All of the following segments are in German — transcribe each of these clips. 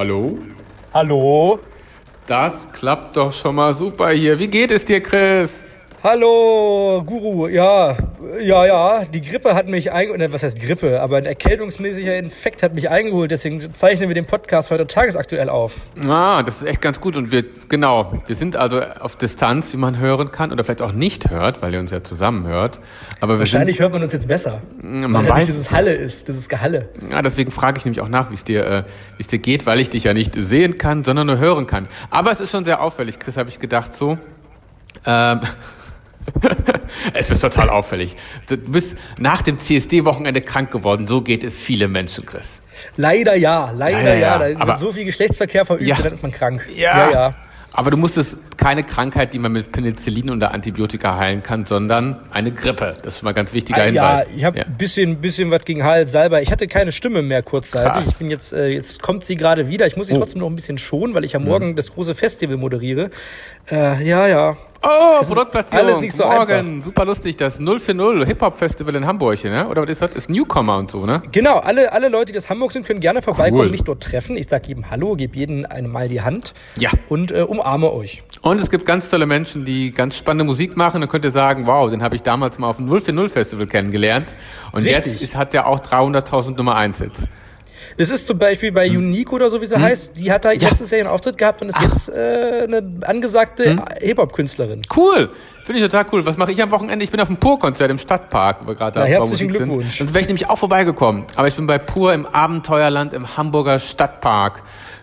Hallo? Hallo? Das klappt doch schon mal super hier. Wie geht es dir, Chris? Hallo, Guru. Ja, ja, ja. Die Grippe hat mich eingeholt. Was heißt Grippe? Aber ein erkältungsmäßiger Infekt hat mich eingeholt. Deswegen zeichnen wir den Podcast heute tagesaktuell auf. Ah, das ist echt ganz gut. Und wir, genau, wir sind also auf Distanz, wie man hören kann oder vielleicht auch nicht hört, weil ihr uns ja zusammen hört. Aber Wahrscheinlich hört man uns jetzt besser. Man weil weiß dieses Halle ist, dieses Gehalle. Ja, deswegen frage ich nämlich auch nach, wie es dir, äh, wie es dir geht, weil ich dich ja nicht sehen kann, sondern nur hören kann. Aber es ist schon sehr auffällig, Chris, habe ich gedacht so. Ähm, es ist total auffällig. Du bist nach dem CSD-Wochenende krank geworden. So geht es viele Menschen, Chris. Leider ja, leider, Leider ja. ja, Da aber- wird so viel Geschlechtsverkehr verübt Ja. dann ist man krank. Ja. ja. ja. Aber du musstest keine Krankheit, die man mit Penicillin oder Antibiotika heilen kann, sondern eine Grippe. Das ist mal ein ganz wichtiger Ah, Ja, Hinweis. ich habe ein bisschen, bisschen was gegen Hals, Salber. Ich hatte keine Stimme mehr kurzzeitig. Krass. Ich bin jetzt, äh, jetzt kommt sie gerade wieder. Ich muss sie Oh. trotzdem noch ein bisschen schonen, weil ich ja morgen das große Festival moderiere. Äh, ja, ja. Oh, ist Produktplatzierung. alles nicht so Morgen, super lustig, das 040 Hip-Hop-Festival in Hamburg, ne? Oder was ist das? Ist Newcomer und so, ne? Genau, alle, alle Leute, die aus Hamburg sind, können gerne vorbeikommen, Cool. mich dort treffen. Ich sage jedem Hallo, gebe jedem einmal die Hand Ja. und äh, umarme euch. Und es gibt ganz tolle Menschen, die ganz spannende Musik machen. Dann könnt ihr sagen, wow, den habe ich damals mal auf dem 040 Festival kennengelernt. Und Richtig. jetzt ist, hat der auch 300.000 Nummer 1 Hits. Das ist zum Beispiel bei Unique oder so, wie sie heißt. Die hat da Hm. Ja. letztes Jahr einen Auftritt gehabt und ist jetzt äh, eine angesagte Hm. Hip-Hop-Künstlerin. Cool. Finde ich total cool. Was mache ich am Wochenende? Ich bin auf dem Pur-Konzert im Stadtpark, wo wir gerade bei herzlichen Musik sind. Glückwunsch. Sonst wäre ich nämlich auch vorbeigekommen. Aber ich bin bei Pur im Abenteuerland im Hamburger Stadtpark.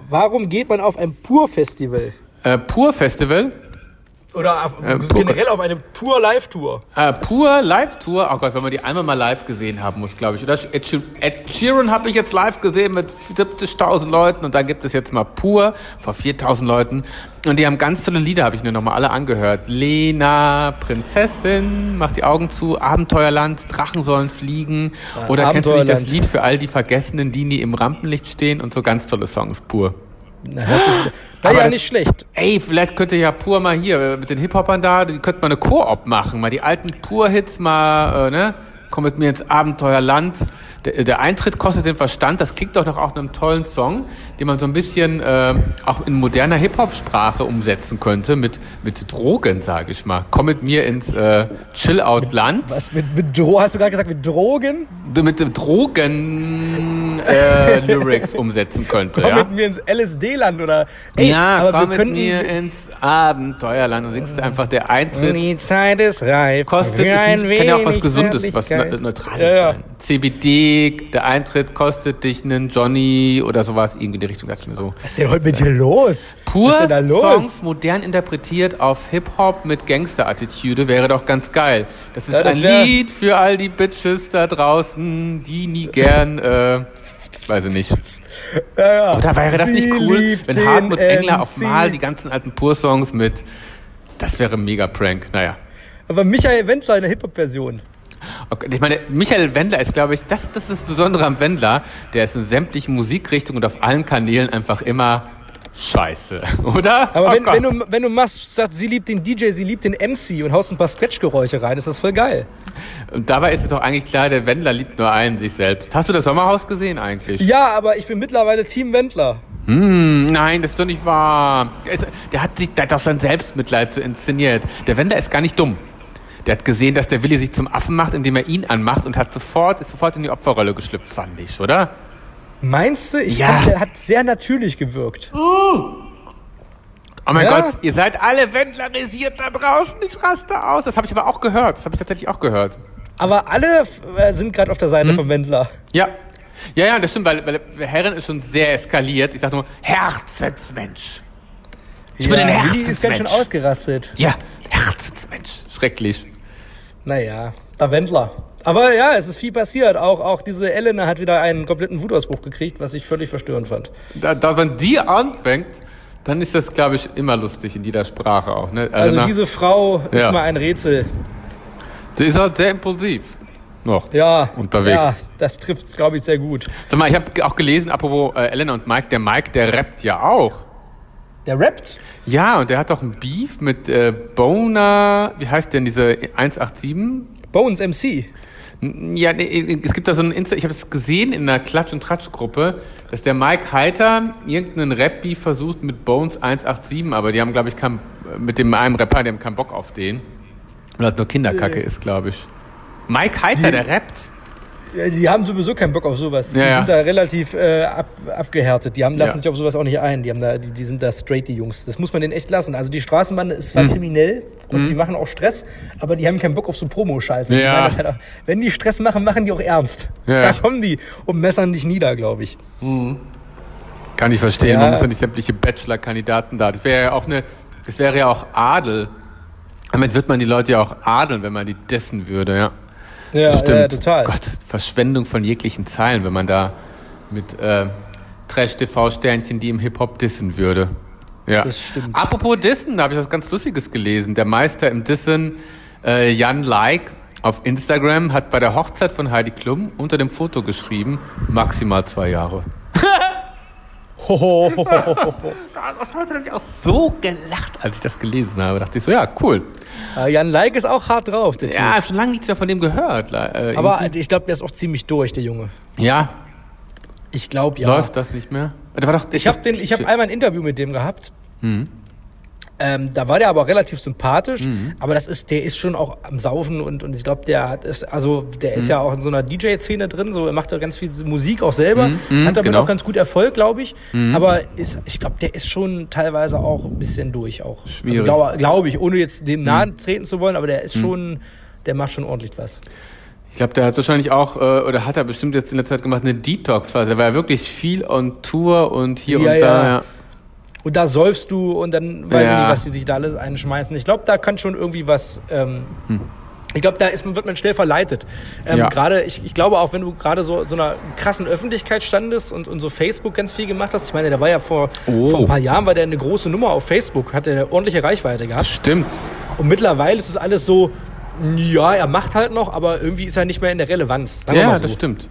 Warum geht man auf ein Pur-Festival? Äh, Pur-Festival. Oder auf, Äh, Pur- generell auf eine Pur-Live-Tour? Äh, Pur Live-Tour. Oh Gott, wenn man die einmal mal live gesehen haben muss, glaube ich. Oder Ed, Sheer- Ed Sheeran habe ich jetzt live gesehen mit 70.000 Leuten. Und dann gibt es jetzt mal Pur vor 4.000 Leuten. Und die haben ganz tolle Lieder, habe ich mir nochmal alle angehört. Lena, Prinzessin, macht die Augen zu, Abenteuerland, Drachen sollen fliegen. Oder kennst du nicht das. Lied für all die Vergessenen, die nie im Rampenlicht stehen? Und so ganz tolle Songs, Pur. Na, herzlichen War Aber ja nicht schlecht. Ey, vielleicht könnte ja Pur mal hier äh, mit den Hip-Hopern da, die könnte mal eine Koop machen, mal die alten Pur-Hits mal, äh, ne? Komm mit mir ins Abenteuerland. Der, der Eintritt kostet den Verstand. Das klingt doch noch auch einem tollen Song, den man so ein bisschen äh, auch in moderner Hip-Hop-Sprache umsetzen könnte, mit, mit Drogen, sage ich mal. Komm mit mir ins äh, Chill-Out-Land. Was mit, mit Dro hast du gerade gesagt, mit Drogen? Mit dem Drogen-Lyrics umsetzen könnte. Komm ja? mit mir ins LSD-Land oder. Ey, ja, aber komm wir mit mir ins Abenteuerland und singst einfach der Eintritt. Die Zeit ist reif. Kostet, es ein kann ja auch was Gesundes, was ne Neutrales Ja, ja. sein. CBD, der Eintritt kostet dich einen Johnny oder sowas, irgendwie in die Richtung, dachte ich mir so. Was ist denn heute mit dir los? Pur Was ist denn da los? Songs modern interpretiert auf Hip-Hop mit Gangster-Attitüde wäre doch ganz geil. Das ist das ein Lied für all die Bitches da draußen, die nie gern, äh, weiß ich nicht. Ja, ja. Oder wäre das nicht Sie cool, liebt wenn Hartmut Engler MC. mal die ganzen alten Pur-Songs mit, das wäre ein mega Prank, naja. Aber Michael Wendler in der Hip-Hop-Version. Okay, ich meine, Michael Wendler ist, glaube ich, das, das ist das Besondere am Wendler. Der ist in sämtlichen Musikrichtungen und auf allen Kanälen einfach immer scheiße, oder? Aber Oh wenn, wenn, du, wenn du machst, sagt, sie liebt den DJ, sie liebt den MC und haust ein paar Scratch-Geräusche rein, ist das voll geil. und dabei ist es doch eigentlich klar, der Wendler liebt nur einen, sich selbst. Hast du das Sommerhaus gesehen eigentlich? Ja, aber ich bin mittlerweile Team Wendler. Hm, nein, das ist doch nicht wahr. Der, hat sich, der hat doch sein Selbstmitleid so inszeniert. Der Wendler ist gar nicht dumm. Der hat gesehen, dass der Willi sich zum Affen macht, indem er ihn anmacht und hat sofort, ist sofort in die Opferrolle geschlüpft, fand ich, oder? Meinst du? Ich Ja. fand, der hat sehr natürlich gewirkt. Oh mein Ja. Gott, ihr seid alle wendlerisiert da draußen. Ich raste aus. Das habe ich aber auch gehört. Das habe ich tatsächlich auch gehört. Aber alle äh, sind gerade auf der Seite Hm? von Wendler. Ja. Ja, ja, das stimmt, weil, weil Herren ist schon sehr eskaliert. Ich sag nur, Herzensmensch. Ich bin ein Willi ist ganz schön Herzensmensch. ausgerastet. Ja, Herzensmensch. Schrecklich. Naja, der Wendler. Aber ja, es ist viel passiert. Auch, auch diese Elena hat wieder einen kompletten Wutausbruch gekriegt, was ich völlig verstörend fand. Da, da wenn die anfängt, dann ist das, glaube ich, immer lustig in jeder Sprache auch. Ne? Also diese Frau ist Ja. mal ein Rätsel. die ist halt sehr impulsiv. Noch. Ja, Unterwegs. Ja, das trifft glaube ich, sehr gut. Sag mal, ich habe auch gelesen, apropos äh, Elena und Mike, der Mike, der rappt ja auch. Der rappt? Ja, und der hat doch ein Beef mit äh, Boner, wie heißt denn diese 187? Bones MC. Ja, nee, es gibt da so ein Insta, ich habe das gesehen in einer Klatsch- und Tratsch-Gruppe, dass der Mike Heiter irgendeinen Rap-Beef versucht mit Bones 187, aber die haben, glaube ich, kein, mit dem einen Rapper, die haben keinen Bock auf den. Weil das nur Kinderkacke ist, glaube ich. Mike Heiter, der rappt. Die haben sowieso keinen Bock auf sowas. Die Ja, ja. sind da relativ äh, ab, abgehärtet. Die haben, lassen Ja. sich auf sowas auch nicht ein. Die, haben da, die, die sind da straight, die Jungs. Das muss man denen echt lassen. Also die Straßenbahn ist zwar Mhm. kriminell und die machen auch Stress, aber die haben keinen Bock auf so Promo-Scheiße. Die halt wenn die Stress machen, machen die auch ernst. Ja. Da kommen die und messern dich nieder, glaube ich. Kann ich verstehen. Ja. Man muss ja nicht sämtliche Bachelor-Kandidaten da. Das wäre ja auch eine, das wäre ja auch Adel. Damit wird man die Leute ja auch adeln, wenn man die dessen würde, ja. Ja, Stimmt. ja total. Gott, Verschwendung von jeglichen Zeilen, wenn man da mit äh, Trash-TV-Sternchen, die im Hip-Hop dissen würde. Ja. Das stimmt. Apropos Dissen, da habe ich was ganz Lustiges gelesen. Der Meister im Dissen, äh, Jan Like, auf Instagram hat bei der Hochzeit von Heidi Klum unter dem Foto geschrieben, maximal zwei Jahre. Das habe ich auch so gelacht, als ich das gelesen habe. Da dachte ich so, ja, cool. Äh, Jan Like ist auch hart drauf, der Ja, habe schon lange nichts mehr von dem gehört. Äh, Aber irgendwie- ich glaube, der ist auch ziemlich durch, der Junge. ja, Ich glaube, ja. läuft das nicht mehr? Der war doch, Ich habe ich hab einmal ein Interview mit dem gehabt. Ähm, da war der aber relativ sympathisch, aber das ist, der ist schon auch am Saufen und, und ich glaube, der hat ist, also der ist ja auch in so einer DJ-Szene drin, so er macht ja ganz viel Musik auch selber, hat damit genau. auch ganz gut Erfolg, glaube ich. Aber ist, ich glaube, der ist schon teilweise auch ein bisschen durch auch. Schwierig. Also glaube glaub ich, ohne jetzt dem nahe treten zu wollen, aber der ist schon, der macht schon ordentlich was. Ich glaube, der hat wahrscheinlich auch, äh, oder hat er bestimmt jetzt in der Zeit gemacht, eine Detox-Phase. Der war ja wirklich viel on Tour und hier Ja, und da. ja. Ja. Und da säufst du und dann weiß ich Ja. nicht, was die sich da alles einschmeißen. Ich glaube, da kann schon irgendwie was. Ähm, Ich glaube, da ist, wird man schnell verleitet. Ähm, Hm. Ja. Gerade, ich, ich glaube auch, wenn du gerade so so einer krassen Öffentlichkeit standest und, und so Facebook ganz viel gemacht hast. Ich meine, der war ja vor, Oh. vor ein paar Jahren war der eine große Nummer auf Facebook, hat eine ordentliche Reichweite gehabt. Stimmt. Und mittlerweile ist es alles so, ja, er macht halt noch, aber irgendwie ist er nicht mehr in der Relevanz. Sagen Ja, so. das stimmt.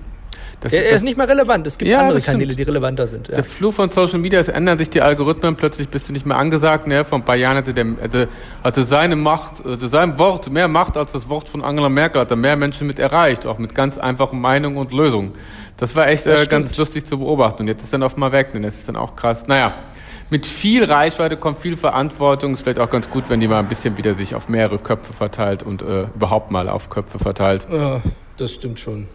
Das, Er, er das, ist nicht mehr relevant. Es gibt Ja, andere. Kanäle, die relevanter sind. Ja. der Fluch von Social Media, es ändern sich die Algorithmen, plötzlich bist du nicht mehr angesagt. Ne? Vor ein paar Jahren hatte, der, hatte, hatte seine Macht, hatte sein Wort mehr Macht als das Wort von Angela Merkel, hat er mehr Menschen mit erreicht, auch mit ganz einfachen Meinungen und Lösungen. Das war echt Das äh, ganz lustig zu beobachten. Und jetzt ist er auf mal weg, denn das ist dann auch krass. Naja, mit viel Reichweite kommt viel Verantwortung. Ist vielleicht auch ganz gut, wenn die mal ein bisschen wieder sich auf mehrere Köpfe verteilt und äh, überhaupt mal auf Köpfe verteilt. Ja, das stimmt schon.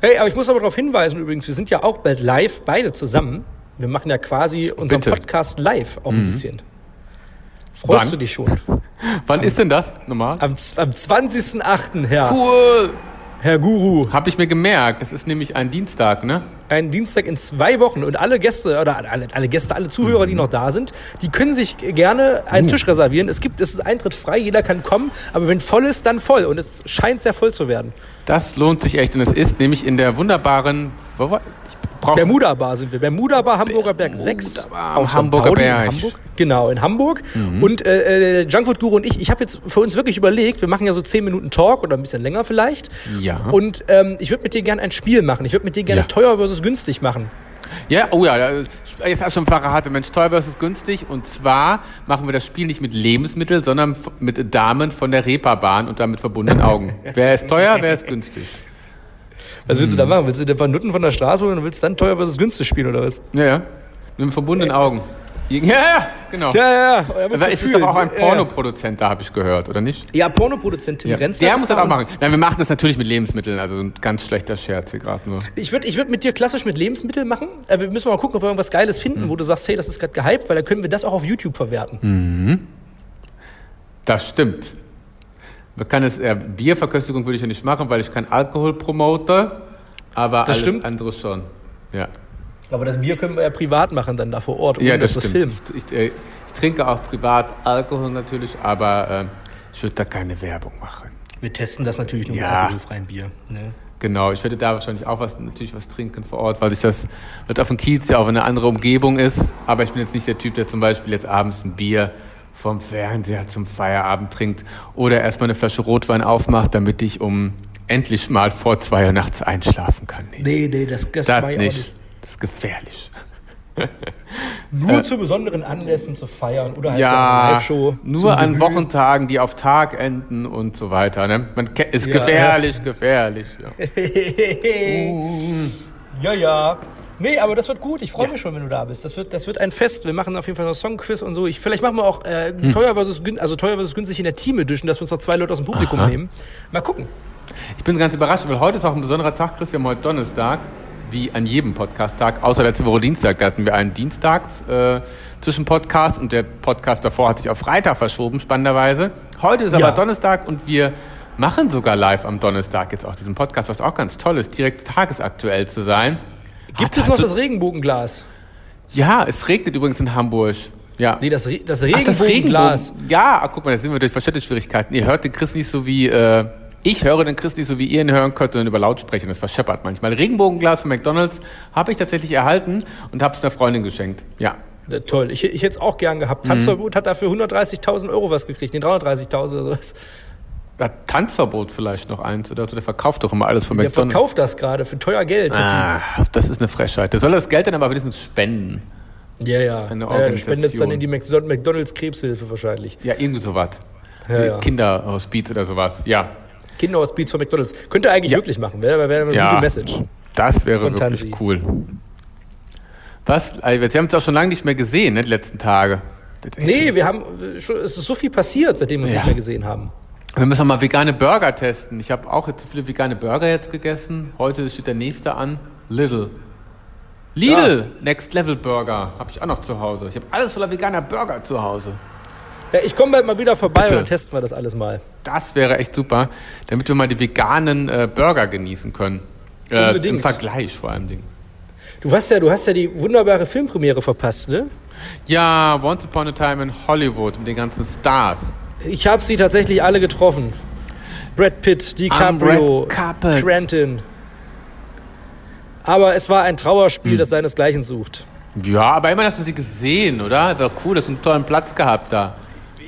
Hey, aber ich muss aber darauf hinweisen übrigens, wir sind ja auch bald live, beide zusammen. Wir machen ja quasi unseren Bitte. Podcast live auch ein bisschen. Freust Wann? du dich schon? Wann ist denn das normal? Am, am 20.08., Herr, Cool! Herr Guru. Habe ich mir gemerkt. Es ist nämlich ein Dienstag, ne? Ein Dienstag in zwei Wochen und alle Gäste oder alle, alle Gäste, alle Zuhörer, die noch da sind, die können sich gerne einen Tisch reservieren. Es gibt, es ist Eintritt frei, jeder kann kommen, aber wenn voll ist, dann voll und es scheint sehr voll zu werden. Das lohnt sich echt. Und es ist nämlich in der wunderbaren. Wo war, ich brauch, Bermuda Bar sind wir. Bermuda Bar, Hamburger Berg Bermuda 6. Bar, auf. Hamburger Pauli in Berg. Hamburg. Genau, in Hamburg. Und äh, äh, Junkfood Guru und ich, ich habe jetzt für uns wirklich überlegt, wir machen ja so 10 Minuten Talk oder ein bisschen länger vielleicht. Ja. Und ähm, ich würde mit dir gerne ein Spiel machen. Ich würde mit dir gerne Ja. teuer versus günstig machen. Ja, oh ja, jetzt hast du schon verraten, Mensch, teuer versus günstig. Und zwar machen wir das Spiel nicht mit Lebensmitteln, sondern mit Damen von der Reeperbahn und damit verbundenen Augen. wer ist teuer, wer ist günstig? Was willst du Mhm. da machen? Willst du den paar Nutten von der Straße holen und willst dann teuer versus günstig spielen oder was? Ja, ja. Mit verbundenen Augen. Ja, ja, genau. Ja, ja, ja. Muss Also ist doch auch ein Ja, ja. Pornoproduzent, da habe ich gehört, oder nicht? Ja, Pornoproduzent Tim Ja. Renz. Der muss da das auch machen. Nein, wir machen das natürlich mit Lebensmitteln, also ein ganz schlechter Scherz hier gerade nur. Ich würde ich würd mit dir klassisch mit Lebensmitteln machen. Äh, wir müssen mal gucken, ob wir irgendwas Geiles finden, Hm. wo du sagst, hey, das ist gerade gehypt, weil dann können wir das auch auf YouTube verwerten. Das stimmt. Man kann es, äh, Bierverköstigung würde ich ja nicht machen, weil ich kein Alkohol promote, aber Das alles stimmt. andere schon. Ja, Aber das Bier können wir ja privat machen dann da vor Ort, ohne ja das dass wir stimmt. filmen. Ich, äh, ich trinke auch privat Alkohol natürlich, aber äh, ich würde da keine Werbung machen. Wir testen das natürlich nur Ja. mit alkoholfreiem Bier. Ne? Genau, ich werde da wahrscheinlich auch was, natürlich was trinken vor Ort, weil sich das wird auf dem Kiez ja auch eine andere Umgebung ist. Aber ich bin jetzt nicht der Typ, der zum Beispiel jetzt abends ein Bier vom Fernseher zum Feierabend trinkt oder erstmal eine Flasche Rotwein aufmacht, damit ich um endlich mal vor zwei Uhr nachts einschlafen kann. Nee, Nee, nee, das, das, das ja nicht. nicht. Das ist gefährlich. Nur zu besonderen Anlässen zu feiern oder halt so eine Ja, Live-Show. nur an Debüt. Wochentagen, die auf Tag enden und so weiter. Ne? Man ist Ja, gefährlich, gefährlich. Ja. Ja, ja. Nee, aber das wird gut. Ich freue mich schon, wenn du da bist. Das wird, das wird ein Fest. Wir machen auf jeden Fall noch Songquiz und so. Ich, vielleicht machen wir auch äh, Hm. teuer versus also teuer versus günstig in der Team Edition, dass wir uns noch zwei Leute aus dem Publikum Aha. nehmen. Mal gucken. Ich bin ganz überrascht, weil heute ist auch ein besonderer Tag, Chris. Wir haben heute Donnerstag, wie an jedem Podcast-Tag, außer letzte Woche Dienstag. Da hatten wir einen Dienstags äh, zwischen Podcast und der Podcast davor hat sich auf Freitag verschoben, spannenderweise. Heute ist aber Ja. Donnerstag und wir machen sogar live am Donnerstag jetzt auch diesen Podcast, was auch ganz toll ist, direkt tagesaktuell zu sein. Gibt Hat- es noch das Regenbogenglas? Ja, es regnet übrigens in Hamburg. Ja. Nee, das, Re das Regenbogenglas. Regenbogen. Ja, ach, guck mal, da sind wir durch Verständnisschwierigkeiten. Ihr hört den Chris nicht so wie, äh, ich höre den Chris nicht so wie ihr ihn hören könnt, sondern über Lautsprecher. Das verscheppert manchmal. Regenbogenglas von McDonalds habe ich tatsächlich erhalten und habe es einer Freundin geschenkt. Ja. Ja, toll. Ich, ich hätte es auch gern gehabt. Tanzverbot hat dafür 130.000 Euro was gekriegt. Nee, 330.000 oder sowas. Hat Tanzverbot vielleicht noch eins oder so. Der verkauft doch immer alles von Der McDonalds. verkauft das gerade für teuer Geld. der Ah, das ist eine Frechheit. Der soll das Geld dann aber wenigstens spenden. Ja, ja. Der spendet es dann in die McDo- McDonalds Krebshilfe wahrscheinlich. Ja, irgendwie sowas. Ja, ja. Kinderhospiz oder sowas. Ja. Kinderhospiz von McDonalds. Könnte eigentlich Ja. wirklich machen. Wäre wäre eine Ja. gute Message. Das wäre Von wirklich Tansi. cool. Was? Also, Sie haben es auch schon lange nicht mehr gesehen, ne, die letzten Tage. Nee, wir haben schon, es ist so viel passiert, seitdem wir uns Ja. nicht mehr gesehen haben. Wir müssen mal vegane Burger testen. Ich habe auch jetzt viele vegane Burger jetzt gegessen. Heute steht der nächste an. Lidl. Lidl, Next Level Burger, habe ich auch noch zu Hause. Ich habe alles voller veganer Burger zu Hause. Ja, ich komme bald mal wieder vorbei Bitte. und dann testen wir das alles mal. Das wäre echt super, damit wir mal die veganen äh, Burger genießen können. Äh, Im. Vergleich vor allem. Ding. Du hast ja, du hast ja die wunderbare Filmpremiere verpasst, ne? Ja, Once Upon a Time in Hollywood mit den ganzen Stars. Ich habe sie tatsächlich alle getroffen. Brad Pitt, DiCaprio. Quentin. Aber es war ein Trauerspiel, Hm. das seinesgleichen sucht. Ja, aber immerhin hast du sie gesehen, oder? Wäre cool, dass du einen tollen Platz gehabt da.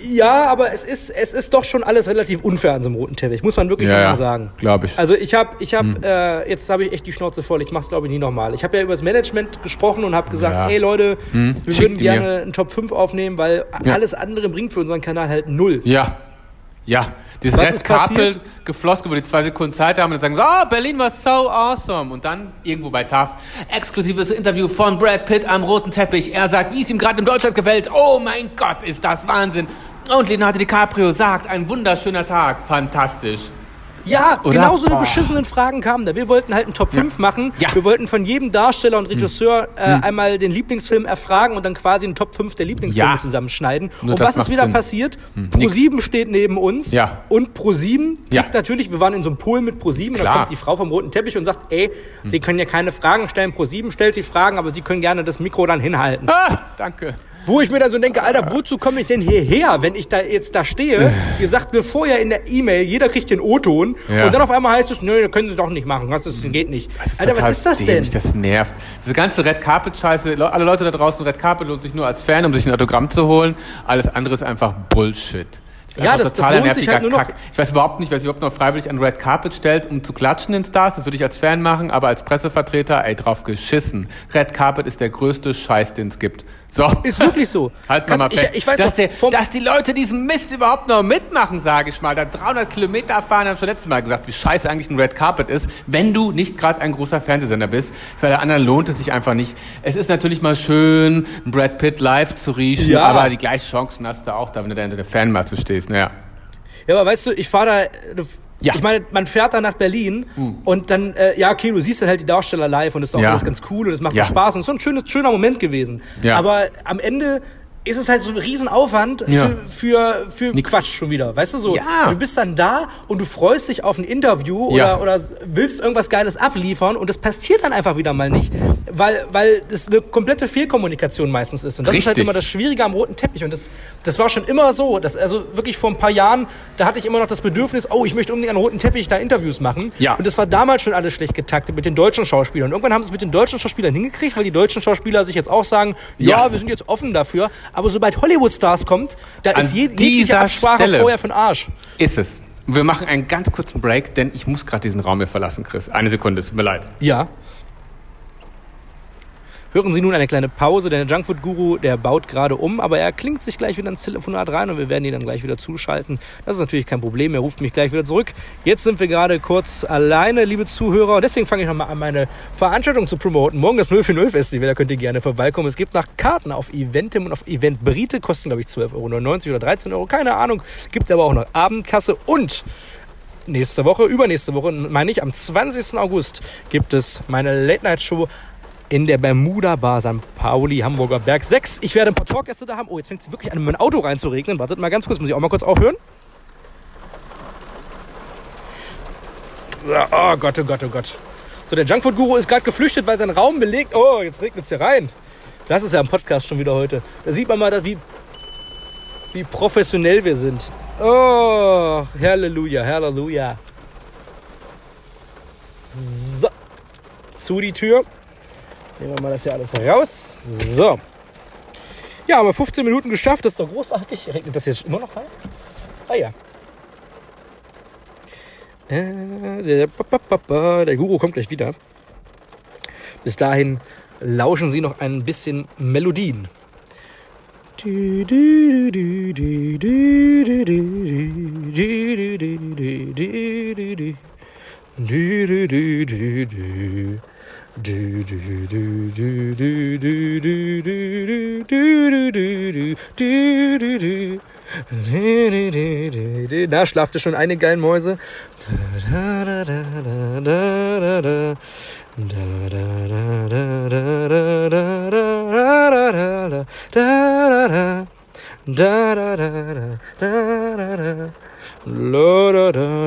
Ja, aber es ist, es ist doch schon alles relativ unfair an so einem roten Teppich, muss man wirklich Ja, mal ja, sagen. glaub ich. Also ich habe, ich habe, äh, jetzt habe ich echt die Schnauze voll. Ich mache es glaube ich nie nochmal. Ich habe ja über das Management gesprochen und habe gesagt, Ja. Hm, ey Leute, wir schickt würden gerne mir. einen Top 5 aufnehmen, weil Ja. alles andere bringt für unseren Kanal halt null. Ja. Ja. Dieses Was Red ist Carpet geflossen, wo die zwei Sekunden Zeit haben und dann sagen, oh, Berlin war so awesome. Und dann irgendwo bei TAF, exklusives Interview von Brad Pitt am roten Teppich. Er sagt, wie es ihm gerade in Deutschland gefällt. Oh mein Gott, ist das Wahnsinn. Und Leonardo DiCaprio sagt, ein wunderschöner Tag. Fantastisch. Ja, Oder? genau so eine beschissenen Fragen kamen da. Wir wollten halt einen Top 5 machen. Ja. Hm. Wir wollten von jedem Darsteller und Regisseur äh, einmal den Lieblingsfilm erfragen und dann quasi einen Top 5 der Lieblingsfilme Ja. zusammenschneiden. Nur und was ist wieder Sinn. passiert? Hm, Pro7 steht neben uns Ja. und Pro7 kriegt Ja. natürlich, wir waren in so einem Pool mit Pro7 und dann. Hm. kommt die Frau vom roten Teppich und sagt, ey, Sie können ja keine Fragen stellen. Pro7 stellt Sie Fragen, aber Sie können gerne das Mikro dann hinhalten. Ah, danke. Wo ich mir dann so denke, Alter, wozu komme ich denn hierher, wenn ich da jetzt da stehe? Ihr sagt mir vorher in der E-Mail, jeder kriegt den O-Ton Ja. und dann auf einmal heißt es, nö, das können Sie doch nicht machen, das ist, geht nicht. Das Alter, was ist das denn? dämlich, Das nervt. Diese ganze Red Carpet Scheiße, Le- alle Leute da draußen, Red Carpet lohnt sich nur als Fan, um sich ein Autogramm zu holen. Alles andere ist einfach Bullshit. Ja, das- das lohnt sich halt nur noch- Kack. Ich weiß überhaupt nicht, wer sich überhaupt noch freiwillig an Red Carpet stellt, um zu klatschen den Stars. Das würde ich als Fan machen, aber als Pressevertreter, ey, drauf geschissen. Red Carpet ist der größte Scheiß, den es gibt. So. Ist wirklich so. Halt mal, fest. ich, ich weiß dass, der, dass die Leute diesen Mist überhaupt noch mitmachen, sage ich mal. Da 300 Kilometer fahren, haben schon letztes Mal gesagt, wie scheiße eigentlich ein Red Carpet ist, wenn du nicht gerade ein großer Fernsehsender bist. Für alle anderen lohnt es sich einfach nicht. Es ist natürlich mal schön, Brad Pitt live zu riechen, Ja. aber die gleichen Chancen hast du auch da, wenn du da hinter der Fanmasse stehst. Naja. ja, aber weißt du, ich fahre da, Ja. Ich meine, man fährt da nach Berlin und dann, äh, ja, okay, du siehst dann halt die Darsteller live und das ist auch Ja. alles ganz cool und es macht Ja. auch Spaß und es ist so ein schönes, schöner Moment gewesen. Ja. Aber am Ende ist es halt so ein Riesenaufwand Ja. für, für, für Nix. Quatsch schon wieder. Weißt du so? Ja. Du bist dann da und du freust dich auf ein Interview oder, Ja. oder willst irgendwas Geiles abliefern und das passiert dann einfach wieder mal nicht, weil, weil das eine komplette Fehlkommunikation meistens ist. Und das ist halt Richtig. immer das Schwierige am roten Teppich. Und das, das war schon immer so. Das, also wirklich vor ein paar Jahren, da hatte ich immer noch das Bedürfnis, oh, ich möchte unbedingt an roten Teppich da Interviews machen. Ja. Und das war damals schon alles schlecht getaktet mit den deutschen Schauspielern. Und irgendwann haben sie es mit den deutschen Schauspielern hingekriegt, weil die deutschen Schauspieler sich jetzt auch sagen, ja, Ja. wir sind jetzt offen dafür. Aber sobald Hollywood-Stars kommt, da An ist je, jegliche Absprache Stelle. vorher von Arsch. Ist es. Wir machen einen ganz kurzen Break, denn ich muss gerade diesen Raum hier verlassen, Chris. Eine Sekunde, es tut mir leid. Ja. Hören Sie nun eine kleine Pause, denn der Junkfood-Guru, der baut gerade um, aber er klingt sich gleich wieder ins Telefonat rein und wir werden ihn dann gleich wieder zuschalten. Das ist natürlich kein Problem, er ruft mich gleich wieder zurück. Jetzt sind wir gerade kurz alleine, liebe Zuhörer, deswegen fange ich nochmal an, meine Veranstaltung zu promoten. Morgen das 040 Festival, da könnt ihr gerne vorbeikommen. Es gibt nach Karten auf Eventim und auf Event Brite, kosten glaube ich 12,99 Euro oder 13 Euro, keine Ahnung. Gibt aber auch noch Abendkasse und nächste Woche, übernächste Woche, meine ich, am 20. August gibt es meine Late-Night-Show in der Bermuda Bar St. Pauli, Hamburger Berg 6. Ich werde ein paar Talkgäste da haben. Oh, jetzt fängt es wirklich an, in mein Auto reinzuregnen. Wartet mal ganz kurz, muss ich auch mal kurz aufhören. Oh Gott, oh Gott, oh Gott. So, der Junkfood-Guru ist gerade geflüchtet, weil sein Raum belegt. Oh, jetzt regnet es hier rein. Das ist ja im Podcast schon wieder heute. Da sieht man mal, wie, wie professionell wir sind. Oh, Halleluja, Halleluja. So, zu die Tür. Nehmen wir mal das hier alles raus. So. Ja, haben wir 15 Minuten geschafft. Das ist doch großartig. Regnet das jetzt immer noch rein? Ah ja. Äh, der Guru kommt gleich wieder. Bis dahin lauschen Sie noch ein bisschen Melodien. Da schlaft ihr schon eine geilen Mäuse. La da da. La di da da da da da da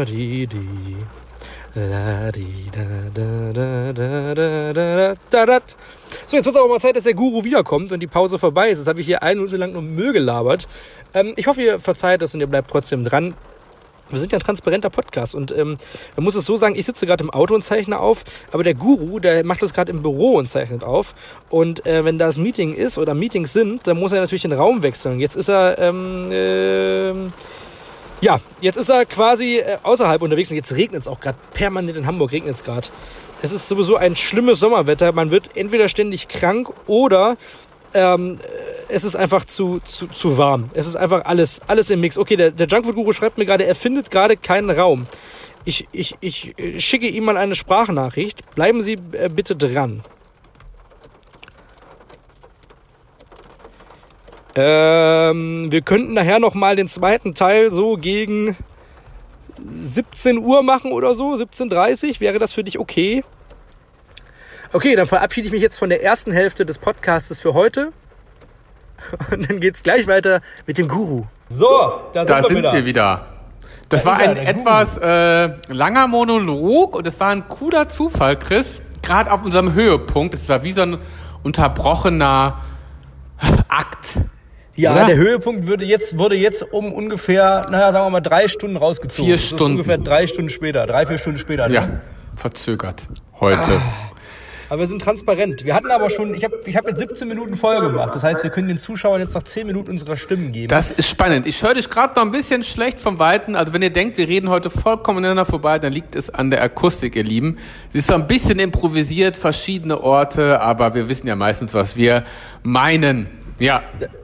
da da. So, jetzt wird es auch mal Zeit, dass der Guru wiederkommt und die Pause vorbei ist. Jetzt habe ich hier eine Minute lang nur Müll gelabert. Ähm, ich hoffe, ihr verzeiht das und ihr bleibt trotzdem dran. Wir sind ja ein transparenter Podcast und ähm, man muss es so sagen, ich sitze gerade im Auto und zeichne auf, aber der Guru, der macht das gerade im Büro und zeichnet auf. Und äh, wenn das Meeting ist oder Meetings sind, dann muss er natürlich den Raum wechseln. Jetzt ist er ähm, äh, ja, jetzt ist er quasi äh, außerhalb unterwegs und jetzt regnet es auch gerade permanent in Hamburg, regnet es gerade. Es ist sowieso ein schlimmes Sommerwetter. Man wird entweder ständig krank oder ähm, es ist einfach zu, zu, zu warm. Es ist einfach alles, alles im Mix. Okay, der, der Junkfood-Guru schreibt mir gerade, er findet gerade keinen Raum. Ich, ich, ich schicke ihm mal eine Sprachnachricht. Bleiben Sie äh, bitte dran. Ähm, wir könnten nachher noch mal den zweiten Teil so gegen 17 Uhr machen oder so, 17.30 Wäre das für dich okay? Okay, dann verabschiede ich mich jetzt von der ersten Hälfte des Podcastes für heute. Und dann geht's gleich weiter mit dem Guru. So, da sind, da wir, sind wieder. wir, wieder. Das da war ein etwas äh, langer Monolog und es war ein cooler Zufall, Chris. Gerade auf unserem Höhepunkt. Es war wie so ein unterbrochener Akt. Ja, Oder? der Höhepunkt würde jetzt, wurde jetzt um ungefähr, naja, sagen wir mal, drei Stunden rausgezogen. Vier Stunden. Das ist ungefähr drei Stunden später, drei, vier Stunden später. Ne? Ja, verzögert. Heute. Ah, aber wir sind transparent. Wir hatten aber schon, ich habe ich hab jetzt 17 Minuten voll gemacht. Das heißt, wir können den Zuschauern jetzt noch 10 Minuten unserer Stimmen geben. Das ist spannend. Ich höre dich gerade noch ein bisschen schlecht vom Weiten. Also wenn ihr denkt, wir reden heute vollkommen ineinander vorbei, dann liegt es an der Akustik, ihr Lieben. Sie ist so ein bisschen improvisiert, verschiedene Orte, aber wir wissen ja meistens, was wir meinen. Ja.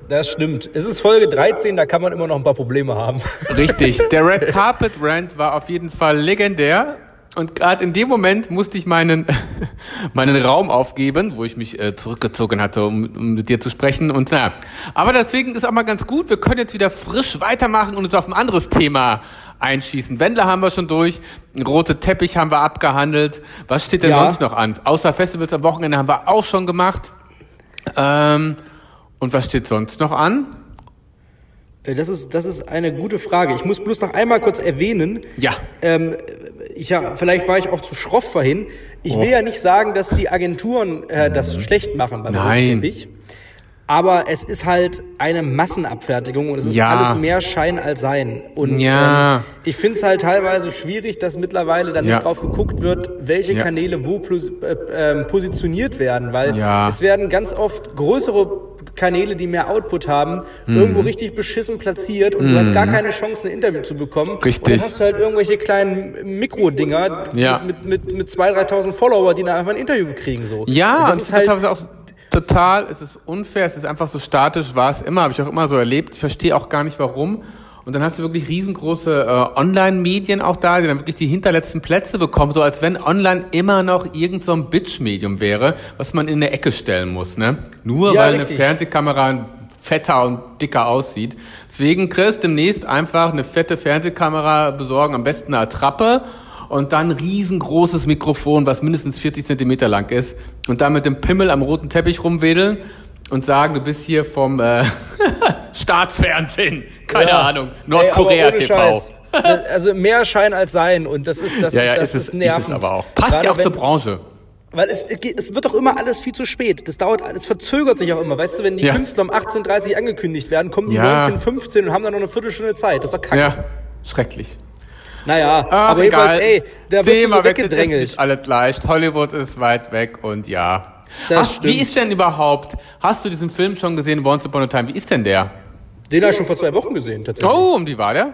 Das stimmt. Es ist Folge 13, da kann man immer noch ein paar Probleme haben. Richtig. Der Red Carpet Rant war auf jeden Fall legendär. Und gerade in dem Moment musste ich meinen, meinen Raum aufgeben, wo ich mich äh, zurückgezogen hatte, um, um mit dir zu sprechen. Und naja, aber deswegen ist auch mal ganz gut. Wir können jetzt wieder frisch weitermachen und uns auf ein anderes Thema einschießen. Wendler haben wir schon durch, rote Teppich haben wir abgehandelt. Was steht denn ja. sonst noch an? Außer Festivals am Wochenende haben wir auch schon gemacht. Ähm, und was steht sonst noch an? Äh, das ist, das ist eine gute Frage. Ich muss bloß noch einmal kurz erwähnen. Ja. Ähm, ich, ja, vielleicht war ich auch zu schroff vorhin. Ich oh. will ja nicht sagen, dass die Agenturen äh, das schlecht machen beim Nein. Teppich. Aber es ist halt eine Massenabfertigung und es ist ja. alles mehr Schein als Sein. Und ja. ähm, ich finde es halt teilweise schwierig, dass mittlerweile dann ja. nicht drauf geguckt wird, welche Kanäle wo äh, äh, positioniert werden. Weil es werden ganz oft größere Kanäle, die mehr Output haben, mhm. irgendwo richtig beschissen platziert und mhm. du hast gar mhm. keine Chance, ein Interview zu bekommen. Richtig. Und dann hast du halt irgendwelche kleinen Mikrodinger ja. mit, mit, mit, mit 2.000, 3.000 Follower, die dann einfach ein Interview kriegen. So. Ja, und das ist halt auch total, es ist unfair, es ist einfach so statisch, war es immer, habe ich auch immer so erlebt. Ich verstehe auch gar nicht warum. Und dann hast du wirklich riesengroße äh, Online-Medien auch da, die dann wirklich die hinterletzten Plätze bekommen, so als wenn online immer noch irgend so ein Bitch-Medium wäre, was man in eine Ecke stellen muss, ne? Nur Ja, weil richtig. eine Fernsehkamera fetter und dicker aussieht. Deswegen, Chris, demnächst einfach eine fette Fernsehkamera besorgen, am besten eine Attrappe und dann ein riesengroßes Mikrofon, was mindestens 40 Zentimeter lang ist und dann mit dem Pimmel am roten Teppich rumwedeln und sagen, du bist hier vom äh, Staatsfernsehen, keine Ja. Ahnung, Nordkorea TV. Scheiß. Also mehr Schein als Sein und das ist das, Ja, ja, das ist, es, ist ist nervend. es aber auch. Passt Gerade ja auch wenn, zur Branche. Weil es, es wird doch immer alles viel zu spät. Das dauert, es verzögert sich auch immer. Weißt du, wenn die Ja. Künstler um 18.30 angekündigt werden, kommen die Ja. 19.15 und haben dann noch eine Viertelstunde Zeit. Das ist doch kacke. Ja, schrecklich. Naja, Ach, aber jedenfalls, egal. ey, da wirst Thema du so wechselt, ist weggedrängelt. nicht alles leicht. Hollywood ist weit weg und ja. Das wie stimmt. ist denn überhaupt, hast du diesen Film schon gesehen, Once Upon a Time? Wie ist denn der? Den habe ich schon vor zwei Wochen gesehen, tatsächlich. Oh, um die war der?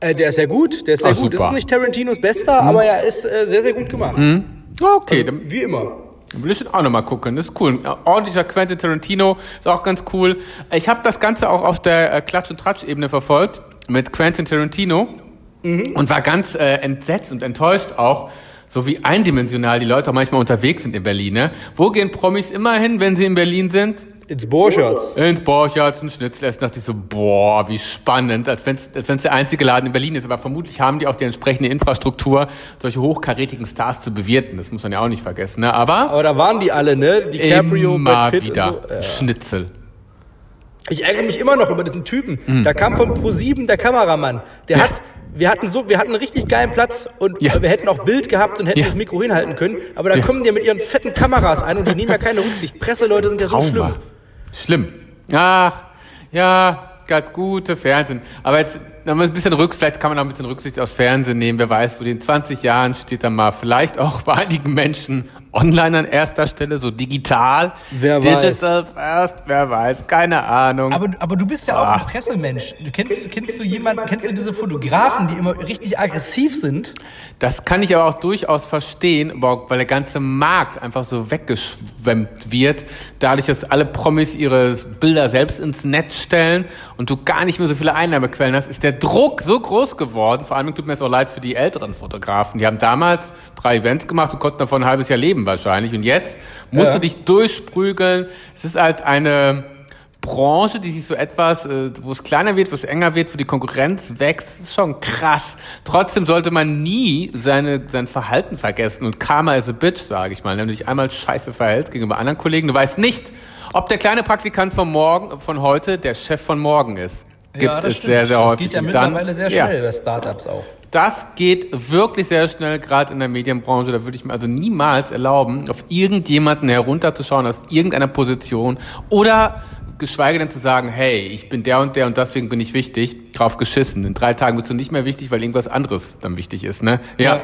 Äh, der ist sehr gut, der ist sehr Ah, gut. super. Ist nicht Tarantinos bester, aber er ist äh, sehr, sehr gut gemacht. Okay, dann Wie immer. will ich auch nochmal gucken. Das ist cool. Ein ordentlicher Quentin Tarantino ist auch ganz cool. Ich habe das Ganze auch auf der äh, Klatsch- und Tratsch-Ebene verfolgt mit Quentin Tarantino und war ganz äh, entsetzt und enttäuscht auch, so wie eindimensional die Leute auch manchmal unterwegs sind in Berlin. Ne? Wo gehen Promis immer hin, wenn sie in Berlin sind? Ins Borchards. Ins Borchards, ein Schnitzel essen, dachte ich so, boah, wie spannend, als wenn es als wenn's der einzige Laden in Berlin ist. Aber vermutlich haben die auch die entsprechende Infrastruktur, solche hochkarätigen Stars zu bewirten. Das muss man ja auch nicht vergessen. Ne? Aber Aber da waren die alle, ne? DiCaprio, immer Brad Pitt wieder so. Äh, Schnitzel. Ich ärgere mich immer noch über diesen Typen. Mhm. Da kam von Pro7 der Kameramann. Der hat, wir hatten so, wir hatten einen richtig geilen Platz und Ja. wir hätten auch Bild gehabt und hätten Ja. das Mikro hinhalten können. Aber da Ja. kommen die mit ihren fetten Kameras ein und die nehmen ja keine Rücksicht. Presseleute sind ja so. Trauma. Schlimm. Ach, ja, grad gute Fernsehen. Aber jetzt noch mal ein bisschen Rücksicht, vielleicht kann man auch ein bisschen Rücksicht aufs Fernsehen nehmen. Wer weiß, wo in 20 Jahren steht dann mal vielleicht auch bei einigen Menschen online an erster Stelle, so digital. Wer Digital first, wer weiß, keine Ahnung. Aber, aber du bist ja Ah. auch ein Pressemensch. Du kennst, kennst du jemanden, kennst du diese Fotografen, die immer richtig aggressiv sind? Das kann ich aber auch durchaus verstehen, weil der ganze Markt einfach so weggeschwemmt wird, dadurch, dass alle Promis ihre Bilder selbst ins Netz stellen und du gar nicht mehr so viele Einnahmequellen hast, ist der Druck so groß geworden. Vor allem tut mir jetzt auch leid für die älteren Fotografen. Die haben damals drei Events gemacht und konnten davon ein halbes Jahr leben wahrscheinlich. Und jetzt musst Ja. du dich durchsprügeln. Es ist halt eine Branche, die sich so etwas, äh, wo es kleiner wird, wo es enger wird, wo die Konkurrenz wächst, das ist schon krass. Trotzdem sollte man nie seine, sein Verhalten vergessen. Und Karma is a bitch, sage ich mal. Wenn du dich einmal scheiße verhältst gegenüber anderen Kollegen, du weißt nicht, ob der kleine Praktikant von morgen, von heute der Chef von morgen ist. Gibt es sehr, sehr häufig. Das geht ja Und dann- mittlerweile sehr ja. schnell bei Startups auch. Das geht wirklich sehr schnell, gerade in der Medienbranche. Da würde ich mir also niemals erlauben, auf irgendjemanden herunterzuschauen aus irgendeiner Position oder geschweige denn zu sagen, hey, ich bin der und der und deswegen bin ich wichtig, drauf geschissen. In drei Tagen bist du nicht mehr wichtig, weil irgendwas anderes dann wichtig ist, ne? Ja. Ja.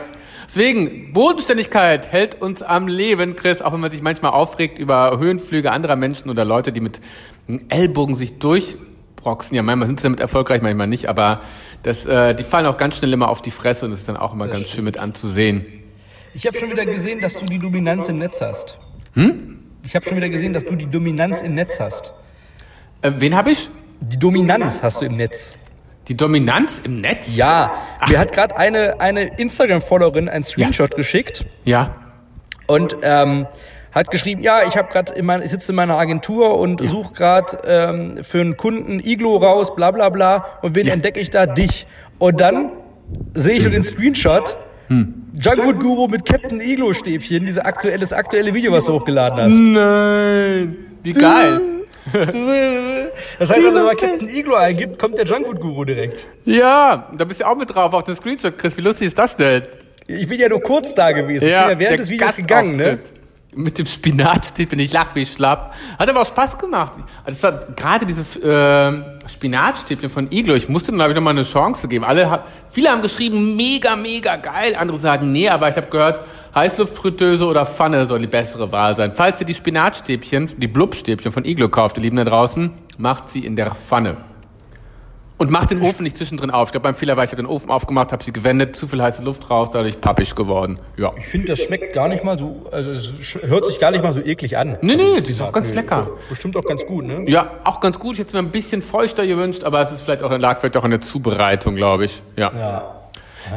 Deswegen, Bodenständigkeit hält uns am Leben, Chris, auch wenn man sich manchmal aufregt über Höhenflüge anderer Menschen oder Leute, die mit Ellbogen sich durchbroxen. Ja, manchmal sind sie damit erfolgreich, manchmal nicht, aber das, äh, die fallen auch ganz schnell immer auf die Fresse und das ist dann auch immer ganz schön mit anzusehen. Ich habe schon wieder gesehen, dass du die Dominanz im Netz hast. Hm? Ich habe schon wieder gesehen, dass du die Dominanz im Netz hast. Äh, wen habe ich? Die Dominanz hast du im Netz. Die Dominanz im Netz? Ja, mir hat gerade eine, eine Instagram-Followerin einen Screenshot geschickt Ja. und ähm, hat geschrieben, ja, ich habe gerade in mein, ich sitze in meiner Agentur und suche gerade ähm, für einen Kunden Iglo raus, bla bla bla. Und wen entdecke ich da? Dich. Und dann sehe ich nur den Screenshot. Junkfood Guru mit Captain Iglo Stäbchen, diese aktuelle, das aktuelle Video, was du hochgeladen hast. Nein. Wie geil. Das heißt also, wenn man Captain Iglo eingibt, kommt der Junkfood Guru direkt. Ja, da bist du auch mit drauf auf dem Screenshot, Chris. Wie lustig ist das denn? Ich bin ja nur kurz da gewesen. ich bin ja während des Videos gegangen, ne? Mit dem Spinatstäbchen, ich lach wie schlapp. Hat aber auch Spaß gemacht. Das war gerade diese äh, Spinatstäbchen von Iglo. Ich musste dann, glaube ich, nochmal eine Chance geben. Alle, viele haben geschrieben, mega, mega geil. Andere sagen, nee, aber ich habe gehört, Heißluftfritteuse oder Pfanne soll die bessere Wahl sein. Falls ihr die Spinatstäbchen, die Blubstäbchen von Iglo kauft, ihr Lieben da draußen, macht sie in der Pfanne. Und mach den Ofen nicht zwischendrin auf. Ich glaube, beim Fehler war ich den Ofen aufgemacht, habe sie gewendet, zu viel heiße Luft raus, dadurch pappig geworden. Ja. Ich finde, das schmeckt gar nicht mal so, also es hört sich gar nicht mal so eklig an. Nee, also, nee, die ist auch ganz lecker. Ist bestimmt auch ganz gut, ne? Ja, auch ganz gut. Ich hätte es mir ein bisschen feuchter gewünscht, aber es ist vielleicht auch, lag vielleicht auch in der Zubereitung, glaube ich. Ja. Ja.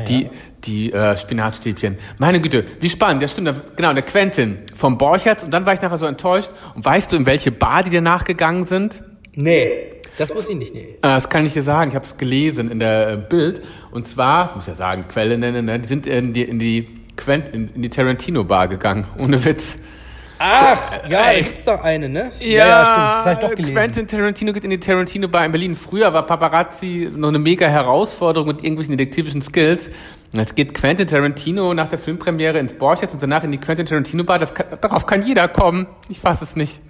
Die, die äh, Spinatstäbchen. Meine Güte, wie spannend. Ja, stimmt. Genau, der Quentin vom Borchertz. Und dann war ich nachher so enttäuscht. Und weißt du, in welche Bar die danach gegangen sind? Nee, das wusste ich nicht, nee. Äh, Das kann ich dir sagen. Ich habe es gelesen in der äh, Bild. Und zwar, muss ja sagen, Quelle nennen, ne? die sind in die, in die, Quent, in, in die Tarantino-Bar gegangen. Ohne Witz. Ach, ja, da ey. gibt's doch eine, ne? stimmt. Das habe ich doch gelesen. Quentin Tarantino geht in die Tarantino Bar in Berlin. Früher war Paparazzi noch eine mega Herausforderung mit irgendwelchen detektivischen Skills. Jetzt geht Quentin Tarantino nach der Filmpremiere ins Borchers und danach in die Quentin Tarantino Bar. Das kann, darauf kann jeder kommen. Ich fasse es nicht.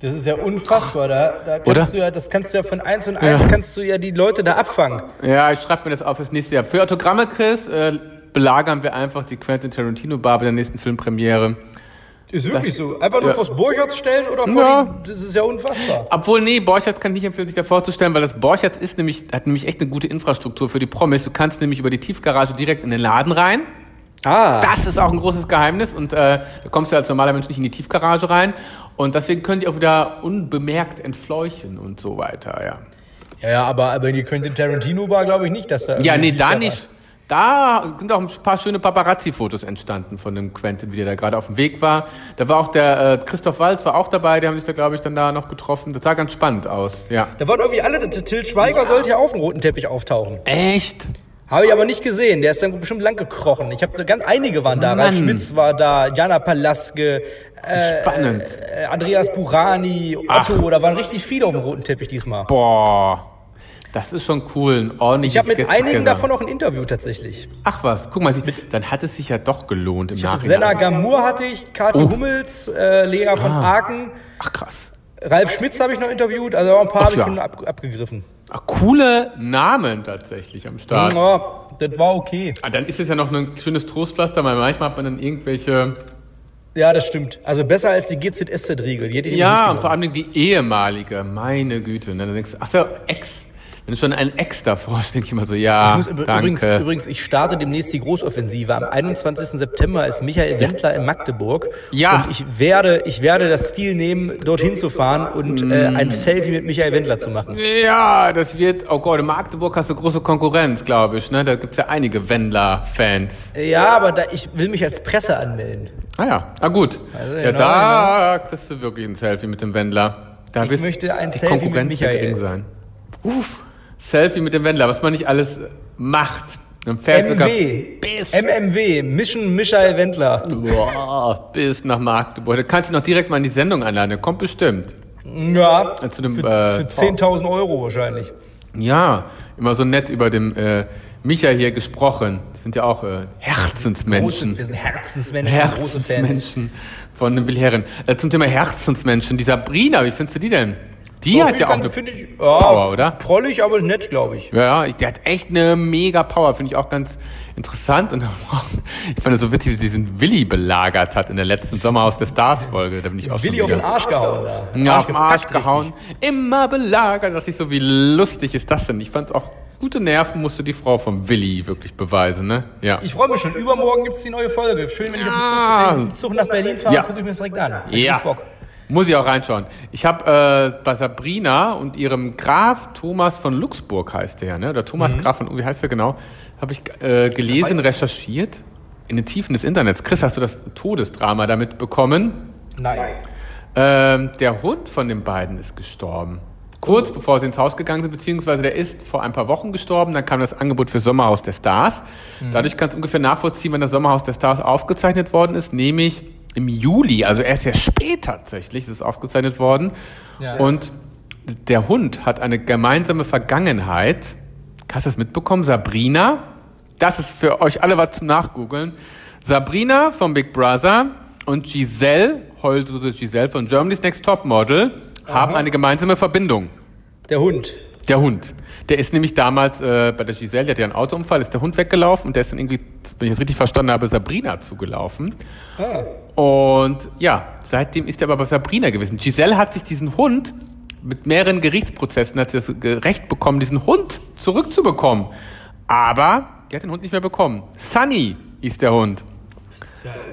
Das ist ja unfassbar. Da, da kannst Oder? du ja, das kannst du ja von eins und eins kannst du ja die Leute da abfangen. Ja, ich schreibe mir das auf fürs nächste Jahr. Für Autogramme, Chris, äh, belagern wir einfach die Quentin Tarantino Bar bei der nächsten Filmpremiere. Ist wirklich Das- so. Einfach nur ja. vors Borchardt stellen oder vor Ja. die, das ist ja unfassbar. Obwohl, nee, Borchardt kann ich nicht empfehlen, sich da vorzustellen, weil das Borchardt ist nämlich, hat nämlich echt eine gute Infrastruktur für die Promis. Du kannst nämlich über die Tiefgarage direkt in den Laden rein. Ah. Das ist auch ein großes Geheimnis und äh, da kommst du als normaler Mensch nicht in die Tiefgarage rein. Und deswegen können die auch wieder unbemerkt entfleuchen und so weiter, ja. Ja, ja, aber, aber in die Quentin Tarantino Bar glaube ich nicht, dass da. Ja, nee, da Lieder nicht. Da sind auch ein paar schöne Paparazzi-Fotos entstanden von dem Quentin, wie der da gerade auf dem Weg war. Da war auch der äh, Christoph Walz war auch dabei, die haben sich da, glaube ich, dann da noch getroffen. Das sah ganz spannend aus, ja. Da waren irgendwie alle, der Till Schweiger sollte ja auf dem roten Teppich auftauchen. Echt? Habe ich aber nicht gesehen. Der ist dann bestimmt lang gekrochen. Ich habe ganz einige waren da. Ralf. Schmitz war da, Jana Palaske, äh, Spannend. äh, Andreas Burani, Otto. Da waren richtig viele auf dem roten Teppich diesmal. Boah. Das ist schon cool. Ein ordentliches Ich habe mit Get einigen Together. davon auch ein Interview tatsächlich. Ach was, guck mal, dann hat es sich ja doch gelohnt im Ich Nachhinein. Senna Gamur hatte ich, Kathi Oh. Hummels, äh, Lea von Ah. Aken, Ach krass. Ralf Schmitz habe ich noch interviewt, also auch ein paar habe ich schon ab, abgegriffen. Ach, coole Namen tatsächlich am Start. Ja, das war okay. Ah, dann ist es ja noch ein schönes Trostpflaster, weil manchmal hat man dann irgendwelche Ja, das stimmt. Also besser als die GZSZ-Riegel. Ich Ja, und vor allem die ehemalige, meine Güte. Und dann denkst du, ach so, Ex. Wenn du schon ein Ex davor hast, denke ich immer so, ja, Ich danke. übrigens, übrigens, ich starte demnächst die Großoffensive. Am 21. September ist Michael Wendler in Magdeburg. Ja. Und ich werde, ich werde das Stil nehmen, dorthin zu fahren und äh, Mm. ein Selfie mit Michael Wendler zu machen. ja, das wird, oh Gott, in Magdeburg hast du große Konkurrenz, glaube ich. Ne? Da gibt's ja einige Wendler-Fans. Ja, aber da, ich will mich als Presse anmelden. Ah ja, ah gut. Also, ja, genau, da kriegst du wirklich ein Selfie mit dem Wendler. Da Ich möchte ein Selfie mit ja Michael. gering sein. Uff, Selfie mit dem Wendler, was man nicht alles macht. Dann fährt MW. bis, MMW. Mission Michael Wendler. boah, bis nach Magdeburg. Da kannst du noch direkt mal in die Sendung einladen. Der kommt bestimmt. Ja. Zu dem, für äh, für 10.000 Euro wahrscheinlich. Ja, immer so nett über dem äh, Micha hier gesprochen. Das sind ja auch äh, Herzensmenschen. Große, wir sind Herzensmenschen, große Fans. Herzensmenschen von dem Wilherren. Äh, zum Thema Herzensmenschen, die Sabrina, wie findest du die denn? Die Ja, hat ja auch eine finde ich, ja, Power, oder? Prollig, aber nett, glaube ich. Ja, ja, die hat echt eine mega Power, finde ich auch ganz interessant. Und ich fand es so witzig, wie sie diesen Willi belagert hat in der letzten Sommerhaus der Stars-Folge. Da bin ich auch Willi auf den Arsch gehauen. Ja, auf den Arsch gehauen. Immer belagert. Da dachte ich so, wie lustig ist das denn? Ich fand auch, gute Nerven musste die Frau vom Willi wirklich beweisen, ne? Ja. Ich freue mich schon. Übermorgen gibt es die neue Folge. Schön, wenn ich Ja. auf den Zug, den Zug nach Berlin fahre, Ja. gucke ich mir das direkt an. Ja. ich Bock. Muss ich auch reinschauen. Ich habe äh, bei Sabrina und ihrem Graf Thomas von Luxburg heißt der, ne? Oder Thomas Graf von, wie heißt der genau? Habe ich äh, gelesen, recherchiert in den Tiefen des Internets. Chris, hast du das Todesdrama damit bekommen? Nein. Ähm, der Hund von den beiden ist gestorben. Kurz bevor sie ins Haus gegangen sind, beziehungsweise der ist vor ein paar Wochen gestorben. Dann kam das Angebot für Sommerhaus der Stars. Dadurch kannst du ungefähr nachvollziehen, wann das Sommerhaus der Stars aufgezeichnet worden ist, nämlich im Juli. Also erst sehr spät tatsächlich ist es aufgezeichnet worden. Ja. Und der Hund hat eine gemeinsame Vergangenheit. Hast du das mitbekommen? Sabrina. Das ist für euch alle was zum Nachgoogeln. Sabrina vom Big Brother und Giselle, heute Giselle von Germany's Next Top Model, haben eine gemeinsame Verbindung. Der Hund. Der Hund. Der ist nämlich damals äh, bei der Giselle, die hatte ja einen Autounfall, ist der Hund weggelaufen und der ist dann irgendwie, wenn ich das richtig verstanden habe, Sabrina zugelaufen. Ah. Und ja, seitdem ist er aber bei Sabrina gewesen. Giselle hat sich diesen Hund mit mehreren Gerichtsprozessen hat sie das Recht bekommen, diesen Hund zurückzubekommen. Aber die hat den Hund nicht mehr bekommen. Sunny hieß der Hund.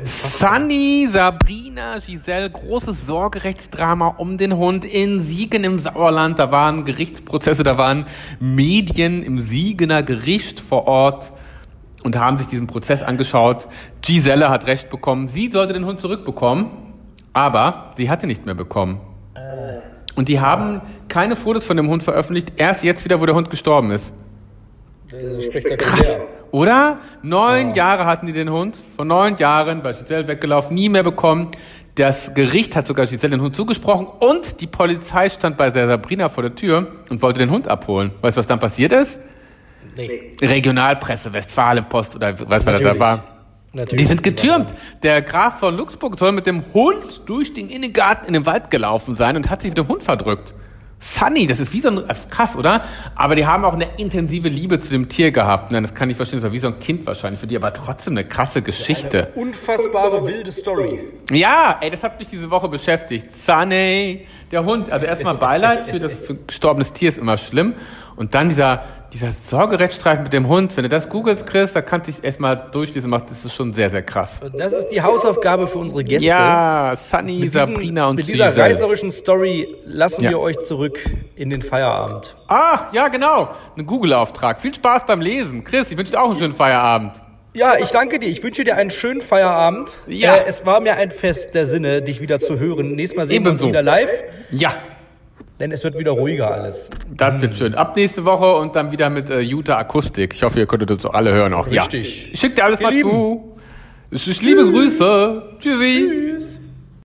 Sunny, Sabrina, Giselle, großes Sorgerechtsdrama um den Hund in Siegen im Sauerland. Da waren Gerichtsprozesse, da waren Medien im Siegener Gericht vor Ort und haben sich diesen Prozess angeschaut. Giselle hat Recht bekommen. Sie sollte den Hund zurückbekommen, aber sie hatte nicht mehr bekommen. Und die haben keine Fotos von dem Hund veröffentlicht, erst jetzt wieder, wo der Hund gestorben ist. Krass, oder? Neun oh. Jahre hatten die den Hund. Vor neun Jahren bei Giselle weggelaufen, nie mehr bekommen. Das Gericht hat sogar Giselle den Hund zugesprochen und die Polizei stand bei der Sabrina vor der Tür und wollte den Hund abholen. Weißt du, was dann passiert ist? Nee. Regionalpresse, Westfalenpost oder was Natürlich. da war. Natürlich. Die sind getürmt. Der Graf von Luxemburg soll mit dem Hund durch den Innengarten in den Wald gelaufen sein und hat sich mit dem Hund verdrückt. Sunny, das ist wie so ein, also krass, oder? Aber die haben auch eine intensive Liebe zu dem Tier gehabt. Nein, das kann ich verstehen, das war wie so ein Kind wahrscheinlich für die, aber trotzdem eine krasse Geschichte. Eine unfassbare wilde Story. Ja, ey, das hat mich diese Woche beschäftigt. Sunny, der Hund, also erstmal Beileid für das für gestorbenes Tier ist immer schlimm. Und dann dieser, dieser Sorgerechtsstreit mit dem Hund, wenn du das googelst, Chris, da kannst du dich erstmal durchlesen, das ist schon sehr, sehr krass. Und das ist die Hausaufgabe für unsere Gäste. Ja, Sunny, mit Sabrina und Mit dieser Giselle. reißerischen Story lassen ja. wir euch zurück in den Feierabend. Ach, ja, genau. Ein Google-Auftrag. Viel Spaß beim Lesen. Chris, ich wünsche dir auch einen schönen Feierabend. Ja, ich danke dir. Ich wünsche dir einen schönen Feierabend. Ja. Äh, es war mir ein Fest der Sinne, dich wieder zu hören. Nächstes Mal sehen Ebenso. wir uns wieder live. Ja. Denn es wird wieder ruhiger alles. Das wird schön. Ab nächste Woche und dann wieder mit äh, Utah Akustik. Ich hoffe, ihr könntet uns alle hören auch. Richtig. Ja. Ich schick dir alles Ihr mal Lieben. zu. Ich, ich liebe Grüße. Tschüssi. Tschüss.